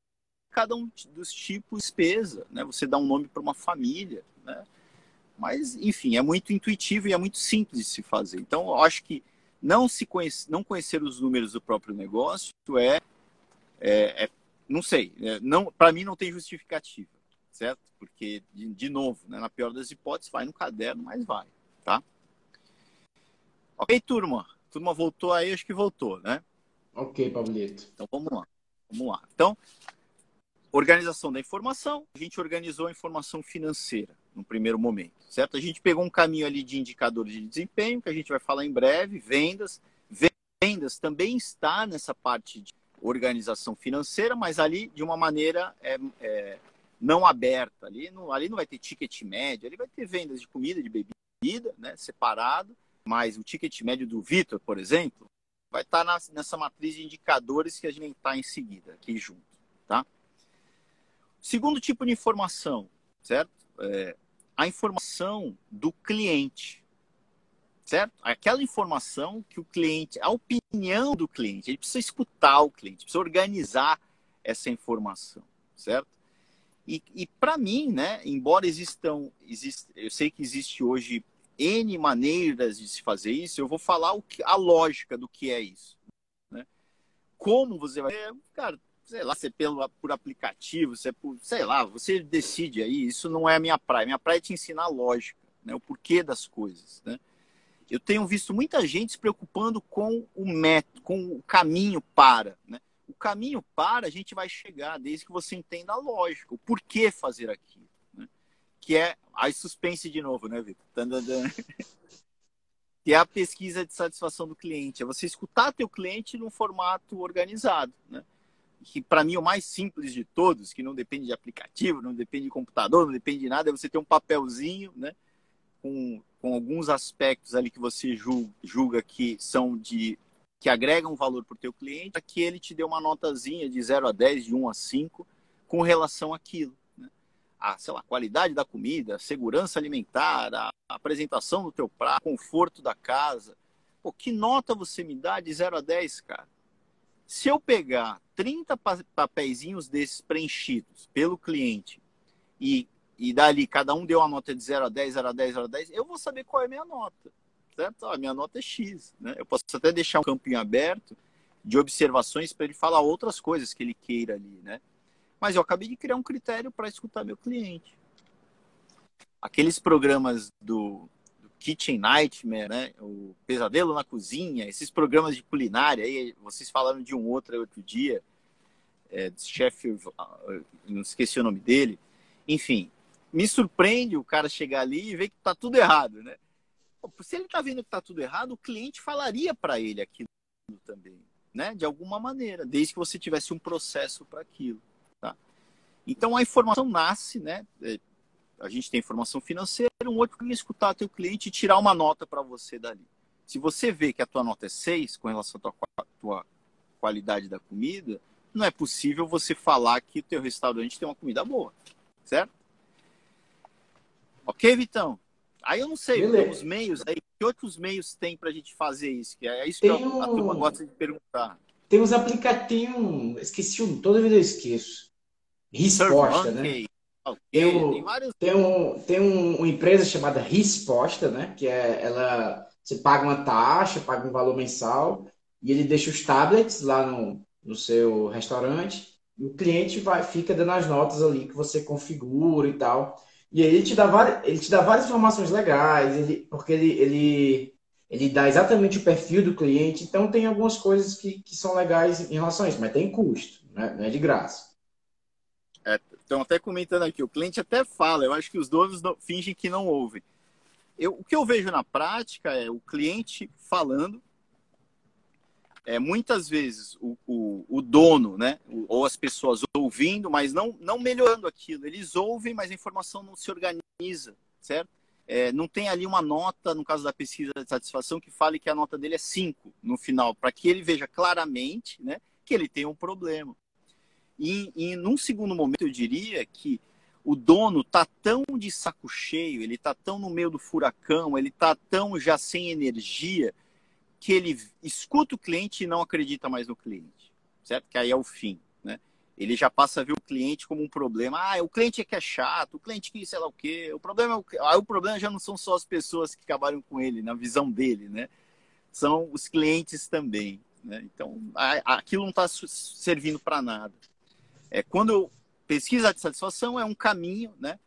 Speaker 1: cada um dos tipos de despesa, né? Você dá um nome para uma família, né? Mas, enfim, é muito intuitivo e é muito simples de se fazer. Então, eu acho que não se conhece, não conhecer os números do próprio negócio é, é, é não sei, é, não, para mim não tem justificativa, certo? Porque de, de novo, né, na pior das hipóteses, vai no caderno, mas vai, tá? Ok, turma. Turma voltou aí, acho que voltou, né?
Speaker 2: Ok, Pablito.
Speaker 1: Então vamos lá. Vamos lá. Então, organização da informação. A gente organizou a informação financeira no primeiro momento, certo? A gente pegou um caminho ali de indicadores de desempenho, que a gente vai falar em breve, vendas. Vendas também está nessa parte de organização financeira, mas ali de uma maneira é, é, não aberta. Ali não, ali não vai ter ticket médio, ali vai ter vendas de comida, de bebida, né, separado. Mas o ticket médio do Vitor, por exemplo, vai estar tá nessa matriz de indicadores que a gente está em seguida, aqui junto, tá? Segundo tipo de informação, certo? É, a informação do cliente, certo? Aquela informação que o cliente, a opinião do cliente, ele precisa escutar o cliente, precisa organizar essa informação, certo? E, e para mim, né, embora existam, exist, eu sei que existe hoje N maneiras de se fazer isso, eu vou falar o que, a lógica do que é isso. Né? Como você vai. Cara, sei lá, se é pelo, por aplicativo, é por, sei lá, você decide aí, isso não é a minha praia. Minha praia é te ensinar lógica, né, o porquê das coisas, né? Eu tenho visto muita gente se preocupando com o método, com o caminho para, né? O caminho para a gente vai chegar desde que você entenda a lógica, o porquê fazer aquilo? Que é aí suspense de novo, né, Vitor? que é a pesquisa de satisfação do cliente, é você escutar teu cliente num formato organizado, né? Que para mim é o mais simples de todos, que não depende de aplicativo, não depende de computador, não depende de nada, é você ter um papelzinho, né? Com, com alguns aspectos ali que você julga, que são de que agregam valor para o teu cliente, para que ele te dê uma notazinha de 0 a 10, de 1 a 5, com relação àquilo a, sei lá, qualidade da comida, segurança alimentar, a apresentação do teu prato, conforto da casa. Pô, que nota você me dá de 0 a 10, cara? Se eu pegar 30 papeizinhos desses preenchidos pelo cliente e, e dali cada um deu uma nota de 0 a 10, 0 a 10, 0 a 10, eu vou saber qual é a minha nota. Certo? A minha nota é X. Né? Eu posso até deixar um campinho aberto de observações para ele falar outras coisas que ele queira ali, né? Mas eu acabei de criar um critério para escutar meu cliente. Aqueles programas do, do, Kitchen Nightmare, né? o Pesadelo na Cozinha, esses programas de culinária, aí vocês falaram de um outro outro dia, é, chefe, não esqueci o nome dele. Enfim, me surpreende o cara chegar ali e ver que está tudo errado, né? Se ele está vendo que está tudo errado, o cliente falaria para ele aquilo também, né? De alguma maneira, desde que você tivesse um processo para aquilo. Então a informação nasce, né? É, a gente tem informação financeira, um outro que escutar teu cliente e tirar uma nota para você dali. Se você vê que a tua nota é 6 com relação à tua, tua qualidade da comida, não é possível você falar que o teu restaurante tem uma comida boa, certo? Ok, Vitão? Aí eu não sei, os meios aí, que outros meios tem para a gente fazer isso? Que é isso que um... a turma gosta de perguntar.
Speaker 2: Tem uns aplicativos, esqueci um, toda vez eu esqueço Resposta, né? Tem, vários... tem, um, tem um, uma empresa chamada Resposta, né? Que é ela você paga uma taxa, paga um valor mensal e ele deixa os tablets lá no, no seu restaurante e o cliente vai fica dando as notas ali que você configura e tal. E aí ele te dá várias, ele te dá várias informações legais, ele, porque ele, ele, ele dá exatamente o perfil do cliente, então tem algumas coisas que, que são legais em relação a isso, mas tem custo, né? não é de graça.
Speaker 1: Estão até comentando aqui, o cliente até fala, eu acho que os donos fingem que não ouvem. Eu, o que eu vejo na prática é o cliente falando, é, muitas vezes o, o, o dono, né, ou as pessoas ouvindo, mas não, não melhorando aquilo. Eles ouvem, mas a informação não se organiza, certo? É, não tem ali uma nota, no caso da pesquisa de satisfação, que fale que a nota dele é 5 no final, para que ele veja claramente né, que ele tem um problema. E, e num segundo momento, eu diria que o dono tá tão de saco cheio, ele tá tão no meio do furacão, ele tá tão já sem energia, que ele escuta o cliente e não acredita mais no cliente, certo? Que aí é o fim, né? Ele já passa a ver o cliente como um problema. Ah, o cliente é que é chato, o cliente que sei lá o quê. O problema, é o... Aí o problema já não são só as pessoas que trabalham com ele, na visão dele, né? São os clientes também, né? Então, aquilo não está servindo para nada. É, quando pesquisa de satisfação é um caminho, né?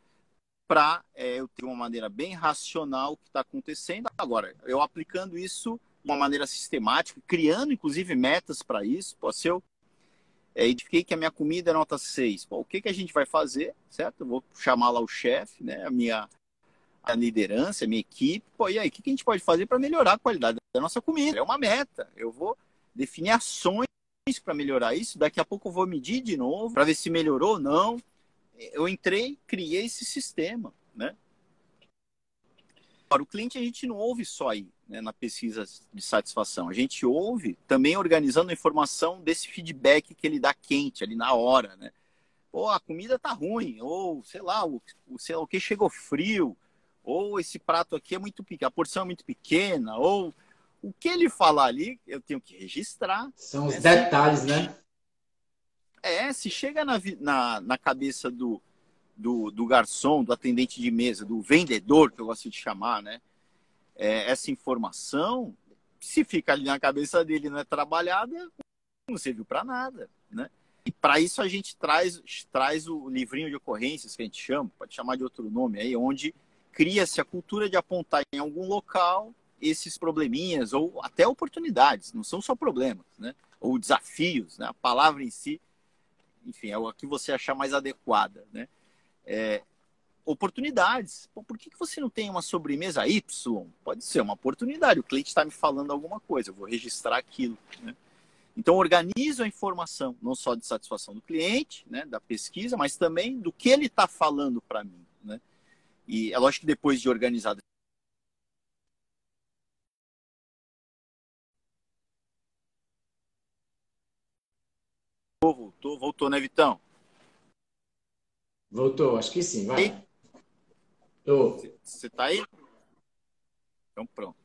Speaker 1: Para é, eu ter uma maneira bem racional o que está acontecendo. Agora, eu aplicando isso de uma maneira sistemática, criando inclusive metas para isso. Pô, se eu é, identifiquei que a minha comida é nota 6, pô, o que, que a gente vai fazer, certo? Eu vou chamar lá o chefe, né? A minha a liderança, a minha equipe. Pô, e aí, o que, que a gente pode fazer para melhorar a qualidade da nossa comida? É uma meta. Eu vou definir ações para melhorar isso. Daqui a pouco eu vou medir de novo para ver se melhorou ou não. Eu entrei, criei esse sistema, né? Para o cliente a gente não ouve só aí, né, na pesquisa de satisfação. A gente ouve também organizando a informação desse feedback que ele dá quente ali na hora, né? Ou a comida tá ruim, ou sei lá, o, o sei lá, o que chegou frio, ou esse prato aqui é muito pequeno, a porção é muito pequena, ou o que ele falar ali, eu tenho que registrar.
Speaker 2: São os né? detalhes, se... né?
Speaker 1: É, se chega na, na, na cabeça do, do, do, garçom, do atendente de mesa, do vendedor, que eu gosto de chamar, né? É, essa informação, se fica ali na cabeça dele não é trabalhada, não serviu para nada, né? E para isso a gente traz, traz o livrinho de ocorrências que a gente chama, pode chamar de outro nome aí, onde cria-se a cultura de apontar em algum local esses probleminhas ou até oportunidades, não são só problemas, né? Ou desafios, né? A palavra em si, enfim, é o que você achar mais adequada, né? É, oportunidades. Por que, que você não tem uma sobremesa Y? Pode ser uma oportunidade. O cliente está me falando alguma coisa, eu vou registrar aquilo. Né? Então, organizo a informação, não só de satisfação do cliente, né, da pesquisa, mas também do que ele está falando para mim. Né? E é lógico que depois de organizado Voltou, voltou, né, Vitão?
Speaker 2: Voltou, acho que sim, vai.
Speaker 1: Você está aí? Então, pronto.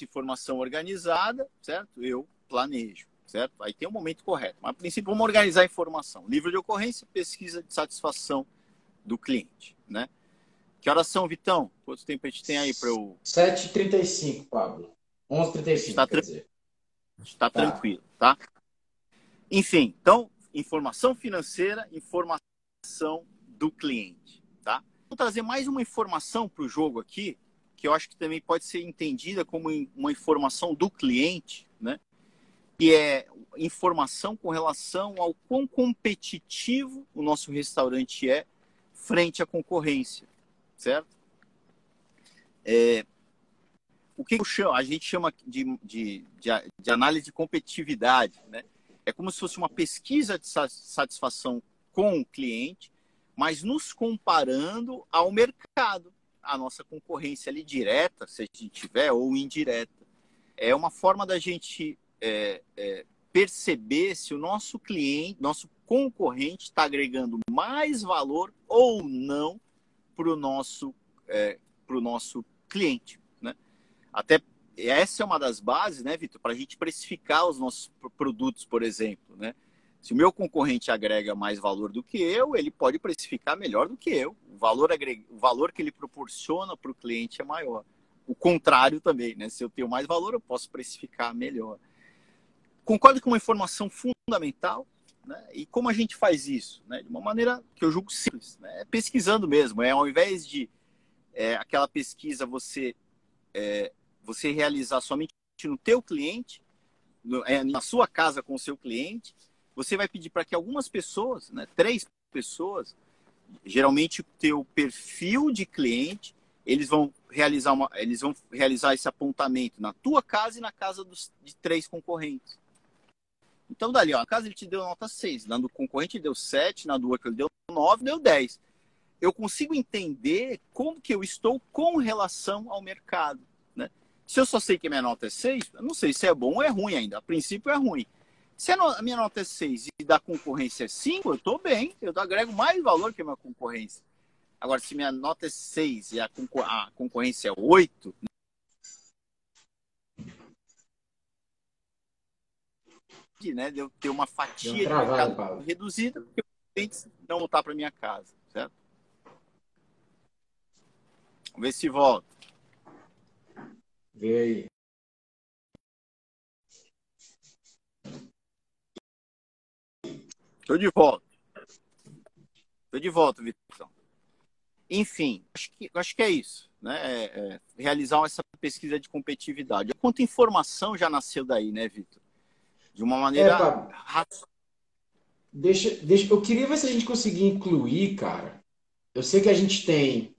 Speaker 1: Informação organizada, certo? Eu planejo, certo? Aí tem um momento correto. Mas, a princípio, vamos organizar a informação. Livro de ocorrência, pesquisa de satisfação do cliente, né? Que horas são, Vitão? Quanto tempo a gente tem aí para eu...
Speaker 2: 7h35, Pablo. 11h35,
Speaker 1: Está, tra... Está tá. tranquilo, tá? Enfim, então, informação financeira, informação do cliente, tá? Vou trazer mais uma informação para o jogo aqui, que eu acho que também pode ser entendida como uma informação do cliente, né? Que é informação com relação ao quão competitivo o nosso restaurante é frente à concorrência, certo? É, o que chamo, a gente chama de, de, de, de análise de competitividade, né? É como se fosse uma pesquisa de satisfação com o cliente, mas nos comparando ao mercado, a nossa concorrência ali direta, se a gente tiver, ou indireta. É uma forma da gente é, é, perceber se o nosso cliente, nosso concorrente está agregando mais valor ou não para o nosso, é, nosso cliente. Né? Até essa é uma das bases, né, Vitor, para a gente precificar os nossos produtos, por exemplo. Né? Se o meu concorrente agrega mais valor do que eu, ele pode precificar melhor do que eu. O valor, agrega, o valor que ele proporciona para o cliente é maior. O contrário também, né? Se eu tenho mais valor, eu posso precificar melhor. Concordo com uma informação fundamental, né? E como a gente faz isso? Né? De uma maneira que eu julgo simples, né? É pesquisando mesmo. É ao invés de é, aquela pesquisa você é, você realizar somente no teu cliente, no, é, na sua casa com o seu cliente, você vai pedir para que algumas pessoas, né, três pessoas, geralmente o teu perfil de cliente, eles vão realizar uma, eles vão realizar esse apontamento na tua casa e na casa dos, de três concorrentes. Então, dali, ó, na casa ele te deu nota 6, na do concorrente deu 7, na do outro ele deu 9, deu 10. Eu consigo entender como que eu estou com relação ao mercado. Se eu só sei que minha nota é 6, eu não sei se é bom ou é ruim ainda. A princípio é ruim. Se a minha nota é 6 e da concorrência é 5, eu estou bem. Eu agrego mais valor que a minha concorrência. Agora, se minha nota é 6 e a, concor a concorrência é 8, né, de eu ter uma fatia de mercado reduzida, porque os clientes não voltar para minha casa, certo? Vamos ver se volta.
Speaker 2: Vê aí.
Speaker 1: Estou de volta. Estou de volta, Vitor. Enfim, acho que, acho que é isso. Né? É, é, realizar essa pesquisa de competitividade. Quanta informação já nasceu daí, né, Vitor? De uma maneira. É,
Speaker 2: deixa, deixa, eu queria ver se a gente conseguia incluir, cara. Eu sei que a gente tem.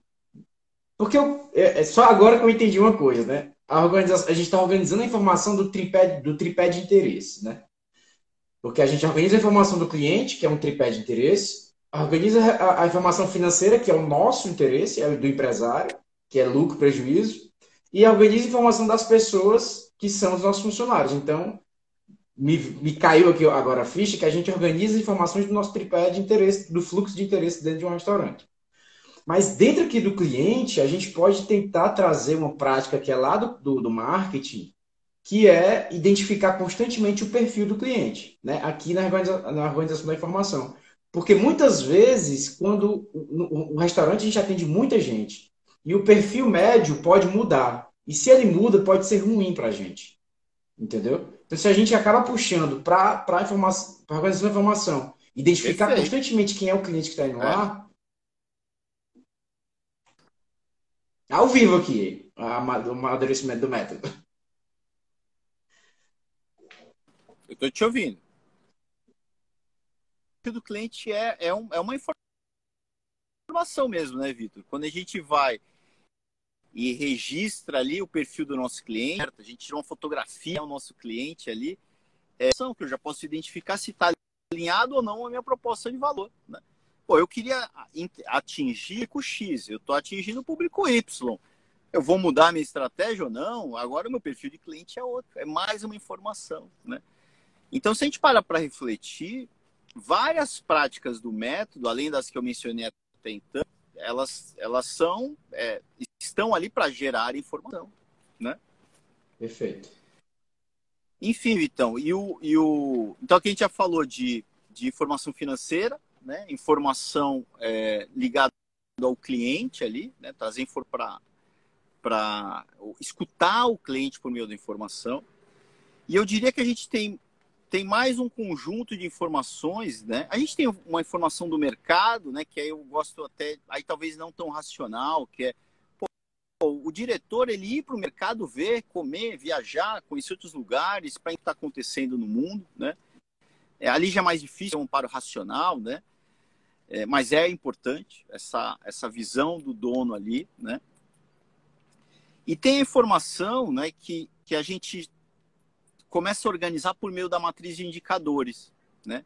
Speaker 2: Porque eu, é, é só agora que eu entendi uma coisa, né? A, organização, a gente está organizando a informação do tripé, do tripé de interesse, né? Porque a gente organiza a informação do cliente, que é um tripé de interesse, organiza a, a informação financeira, que é o nosso interesse, é o do empresário, que é lucro, prejuízo, e organiza a informação das pessoas, que são os nossos funcionários. Então, me, me caiu aqui agora a ficha que a gente organiza informações do nosso tripé de interesse, do fluxo de interesse dentro de um restaurante. Mas dentro aqui do cliente, a gente pode tentar trazer uma prática que é lá do, do, do marketing, que é identificar constantemente o perfil do cliente, né? aqui na, organiza na organização da informação. Porque muitas vezes, quando o, restaurante a gente atende muita gente, e o perfil médio pode mudar. E se ele muda, pode ser ruim para a gente. Entendeu? Então, se a gente acaba puxando para a informação, para a informação, identificar Perfeito. constantemente quem é o cliente que está indo é. lá, ao vivo aqui, o amadurecimento do método.
Speaker 1: Eu estou te ouvindo. O do cliente é, é, um, é uma informação mesmo, né, Vitor? Quando a gente vai e registra ali o perfil do nosso cliente, a gente tira uma fotografia do nosso cliente ali, é que eu já posso identificar se está alinhado ou não a minha proposta de valor. Né? Pô, eu queria atingir com X, eu estou atingindo o público Y. Eu vou mudar a minha estratégia ou não? Agora o meu perfil de cliente é outro, é mais uma informação. Né? Então, se a gente parar para refletir, várias práticas do método, além das que eu mencionei até então, elas, elas são é, estão ali para gerar informação, né?
Speaker 2: Perfeito.
Speaker 1: Enfim, Vitão, e o, e o então aqui a gente já falou de, de informação financeira, né? Informação é, ligada ao cliente ali, né? Trazer para escutar o cliente por meio da informação. E eu diria que a gente tem tem mais um conjunto de informações, né? A gente tem uma informação do mercado, né? Que aí eu gosto até, aí talvez não tão racional, que é pô, o diretor ele ir para o mercado ver, comer, viajar, conhecer outros lugares para o que está acontecendo no mundo, né? É, ali já é mais difícil, é um paro racional, né? É, mas é importante essa, essa visão do dono ali, né? E tem a informação, né, que, que a gente começa a organizar por meio da matriz de indicadores, né?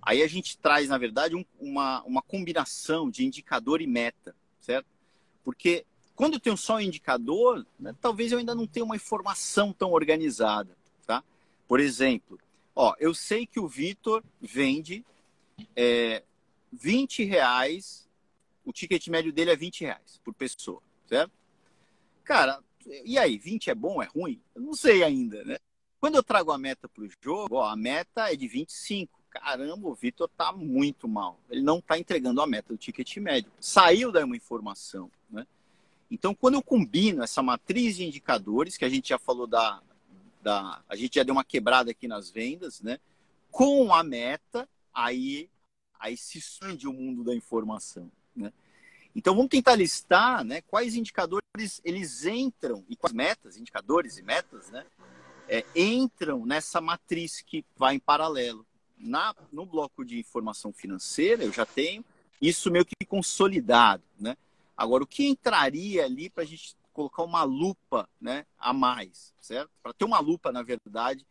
Speaker 1: Aí a gente traz, na verdade, um, uma, uma combinação de indicador e meta, certo? Porque quando eu tenho só um indicador, né, talvez eu ainda não tenha uma informação tão organizada, tá? Por exemplo, ó, eu sei que o Vitor vende é, 20 reais, o ticket médio dele é 20 reais por pessoa, certo? Cara, e aí, 20 é bom, é ruim? Eu não sei ainda, né? Quando eu trago a meta para o jogo, ó, a meta é de 25. Caramba, o Vitor tá muito mal. Ele não está entregando a meta do ticket médio. Saiu daí uma informação, né? Então, quando eu combino essa matriz de indicadores, que a gente já falou da, da. A gente já deu uma quebrada aqui nas vendas, né? Com a meta, aí, aí se expande o mundo da informação, né? Então, vamos tentar listar né, quais indicadores eles entram, e quais metas, indicadores e metas, né? é, entram nessa matriz que vai em paralelo. Na, no bloco de informação financeira, eu já tenho isso meio que consolidado. Né? Agora, o que entraria ali para a gente colocar uma lupa né, a mais, certo? Para ter uma lupa, na verdade,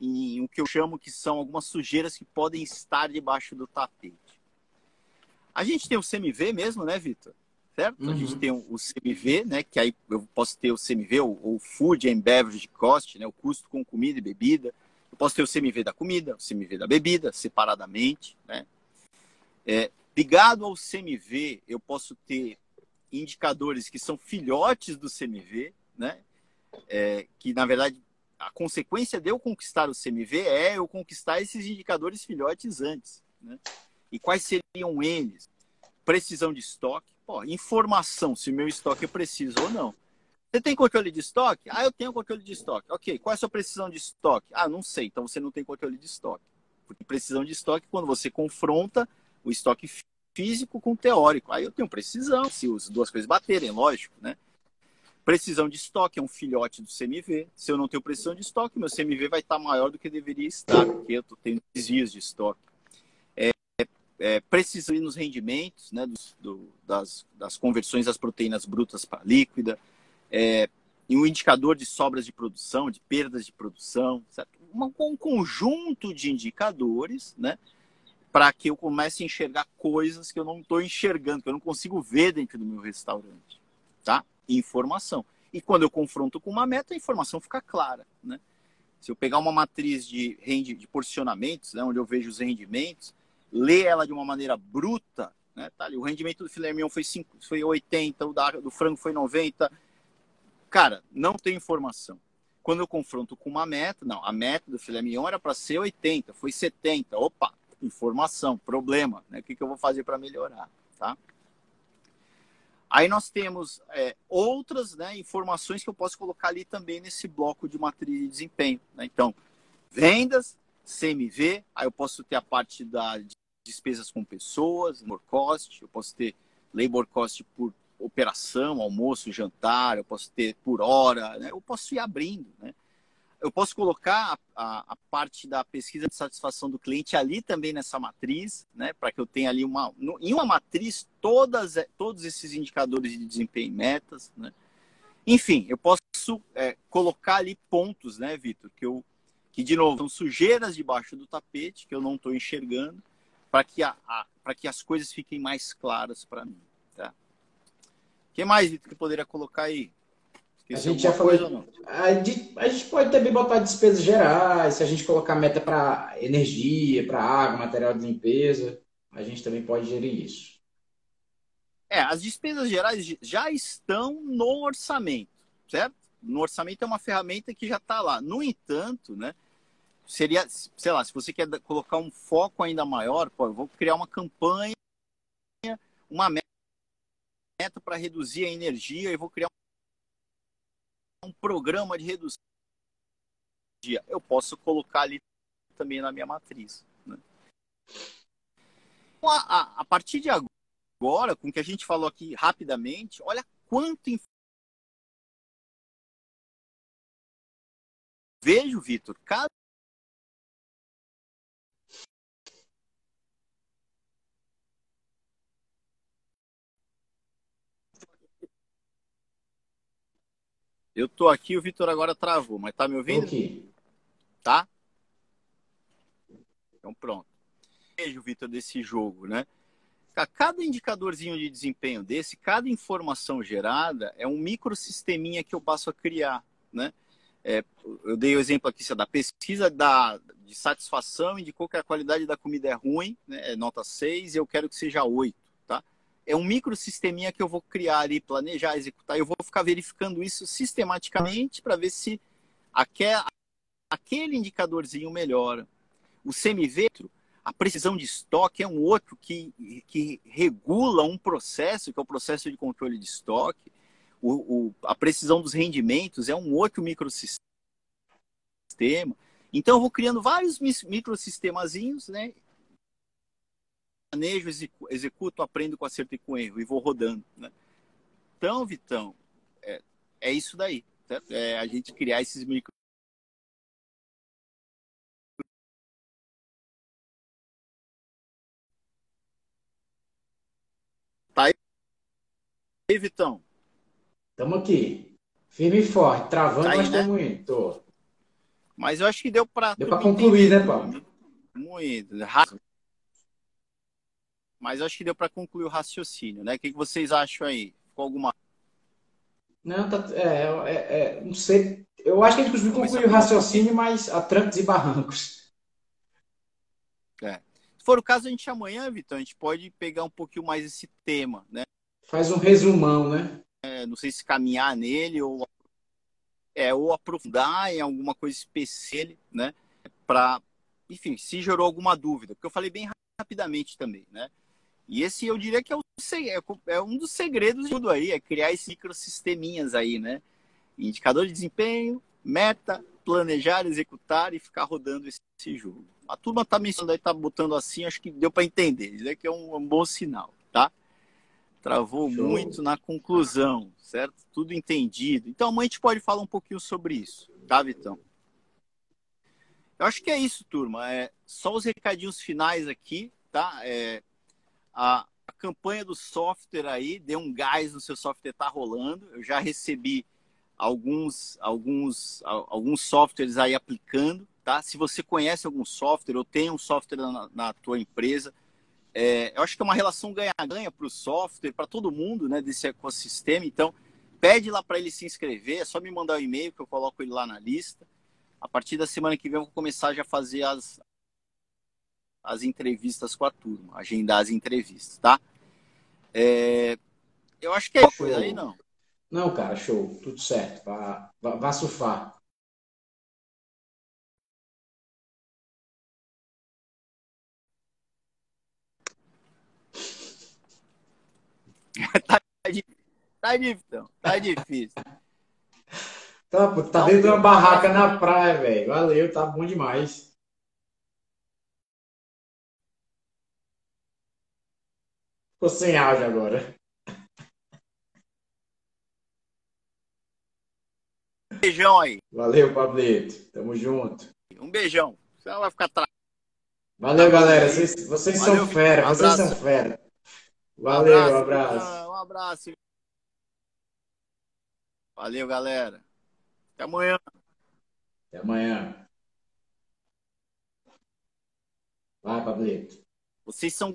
Speaker 1: em o que eu chamo que são algumas sujeiras que podem estar debaixo do tapete. A gente tem o CMV mesmo, né, Vitor? certo? Uhum. A gente uhum. tem o CMV, né? Que aí eu posso ter o CMV, o, o Food and Beverage Cost, né? O custo com comida e bebida. Eu posso ter o CMV da comida, o CMV da bebida, separadamente, né? É, ligado ao CMV, eu posso ter indicadores que são filhotes do CMV, né? É, que na verdade a consequência de eu conquistar o CMV é eu conquistar esses indicadores filhotes antes, né? E quais seriam eles? Precisão de estoque, Pô, informação, se meu estoque é preciso ou não. Você tem controle de estoque? Ah, eu tenho controle de estoque. Ok, qual é a sua precisão de estoque? Ah, não sei, então você não tem controle de estoque. Porque precisão de estoque, quando você confronta o estoque físico com teórico. Aí eu tenho precisão, se as duas coisas baterem, lógico, né? Precisão de estoque é um filhote do CMV. Se eu não tenho precisão de estoque, meu CMV vai estar maior do que deveria estar, porque eu tenho desvios de estoque é, precisa ir nos rendimentos né, do, das, das, conversões das proteínas brutas para líquida, é, e um indicador de sobras de produção, de perdas de produção, um, um conjunto de indicadores né, para que eu comece a enxergar coisas que eu não estou enxergando, que eu não consigo ver dentro do meu restaurante. Tá? Informação. E quando eu confronto com uma meta, a informação fica clara. Né? Se eu pegar uma matriz de, rende, de porcionamentos, né, onde eu vejo os rendimentos, ler ela de uma maneira bruta, né? Tá ali, o rendimento do filé mignon foi, 5, foi 80, o da, do frango foi 90. Cara, não tem informação. Quando eu confronto com uma meta, não, a meta do filé mignon era para ser 80, foi 70. Opa, informação, problema, né? O que, que eu vou fazer para melhorar, tá? Aí nós temos é, outras né, informações que eu posso colocar ali também nesse bloco de matriz de desempenho. Né? Então, vendas, CMV, aí eu posso ter a parte da despesas com pessoas, labor cost, eu posso ter labor cost por operação, almoço, jantar, eu posso ter por hora, né? eu posso ir abrindo. Né? Eu posso colocar a, a, parte da pesquisa de satisfação do cliente ali também nessa matriz, né? para que eu tenha ali uma. No, em uma matriz, todas, todos esses indicadores de desempenho e metas. Né? Enfim, eu posso é, colocar ali pontos, né, Vitor, que eu que de novo são sujeiras debaixo do tapete que eu não estou enxergando para que, a, a que as coisas fiquem mais claras para mim. Tá? O que mais, Vitor, que poderia colocar aí?
Speaker 2: A gente já falou. A gente, a gente pode também botar despesas gerais, se a gente colocar meta para energia, para água, material de limpeza, a gente também pode gerir isso.
Speaker 1: É, as despesas gerais já estão no orçamento, certo? No orçamento é uma ferramenta que já está lá. No entanto, né? Seria, sei lá, se você quer colocar um foco ainda maior, pô, eu vou criar uma campanha, uma meta para reduzir a energia e vou criar um programa de redução de energia. Eu posso colocar ali também na minha matriz. Né? Então, a, a, partir de agora, com o que a gente falou aqui rapidamente, olha quanto vejo, Vitor, cada Eu tô aqui, o Vitor agora travou, mas tá me ouvindo?
Speaker 2: Aqui.
Speaker 1: Tá? Então pronto. Vejo, Vitor, desse jogo, né? Cada indicadorzinho de desempenho desse, cada informação gerada é um microsisteminha que eu passo a criar, né? É, eu dei o exemplo aqui da pesquisa da, de satisfação indicou que a qualidade da comida é ruim, né? é nota 6, e eu quero que seja 8 é um microsisteminha que eu vou criar ali, planejar, executar. Eu vou ficar verificando isso sistematicamente para ver se aquel, aquele indicadorzinho melhora. O CMV, a precisão de estoque é um outro que, que regula um processo, que é o processo de controle de estoque. O, o, a precisão dos rendimentos é um outro microsistema. Então, eu vou criando vários microsistemazinhos, né? Planejo, executo, aprendo com acerto e com erro e vou rodando. Né? Então, Vitão, é, é isso daí. Certo? É a gente criar esses micro. Tá aí, Vitão?
Speaker 2: Estamos aqui. Firme e forte. Travando, tá aí, mas estamos né? indo. Tô.
Speaker 1: Mas eu acho que deu para.
Speaker 2: Deu para concluir, né, Paulo?
Speaker 1: Muito. Mas acho que deu para concluir o raciocínio, né? O que, que vocês acham aí? Ficou alguma.
Speaker 2: Não, tá, é, é, é, não sei. Eu acho que a gente conseguiu concluir o raciocínio, mas a trancos e barrancos.
Speaker 1: É. Se for o caso, a gente amanhã, Vitor, a gente pode pegar um pouquinho mais esse tema, né?
Speaker 2: Faz um resumão, né?
Speaker 1: É, não sei se caminhar nele ou, é, ou aprofundar em alguma coisa específica, né? Para, enfim, se gerou alguma dúvida. Porque eu falei bem rapidamente também, né? E esse eu diria que é, o, é, é um dos segredos de tudo aí, é criar esses microsisteminhas aí, né? Indicador de desempenho, meta, planejar, executar e ficar rodando esse, esse jogo. A turma tá mencionando aí, tá botando assim, acho que deu para entender. Isso que é um, um, bom sinal, tá? Travou Show. muito na conclusão, certo? Tudo entendido. Então amanhã a gente pode falar um pouquinho sobre isso, tá, Vitão? Eu acho que é isso, turma. É só os recadinhos finais aqui, tá? É, a, a campanha do software aí, deu um gás no seu software, tá rolando. Eu já recebi alguns, alguns, alguns softwares aí aplicando, tá? Se você conhece algum software ou tem um software na, na tua empresa, é, eu acho que é uma relação ganha-ganha para o software, para todo mundo, né, desse ecossistema. Então, pede lá para ele se inscrever, é só me mandar o um e-mail que eu coloco ele lá na lista. A partir da semana que vem eu vou começar já a fazer as, as entrevistas com a turma, agendar as entrevistas, tá? É, eu acho que é isso aí, não.
Speaker 2: Não, cara, show, tudo certo. Vá, vá, vá surfar.
Speaker 1: tá, tá difícil, tá difícil.
Speaker 2: Tá, pô, tá dentro de uma barraca na praia, velho. Valeu, tá bom demais. Ficou sem áudio agora.
Speaker 1: beijão aí.
Speaker 2: Valeu, Pablito. Tamo junto.
Speaker 1: Um beijão. Você vai ficar atrás.
Speaker 2: Valeu, galera. Vocês, vocês
Speaker 1: Valeu,
Speaker 2: são fera,
Speaker 1: um
Speaker 2: vocês são fera.
Speaker 1: Um
Speaker 2: Valeu, um
Speaker 1: abraço.
Speaker 2: abraço.
Speaker 1: Um abraço. Valeu, galera. Até amanhã.
Speaker 2: Até amanhã. Vai, Pablito.
Speaker 1: Vocês são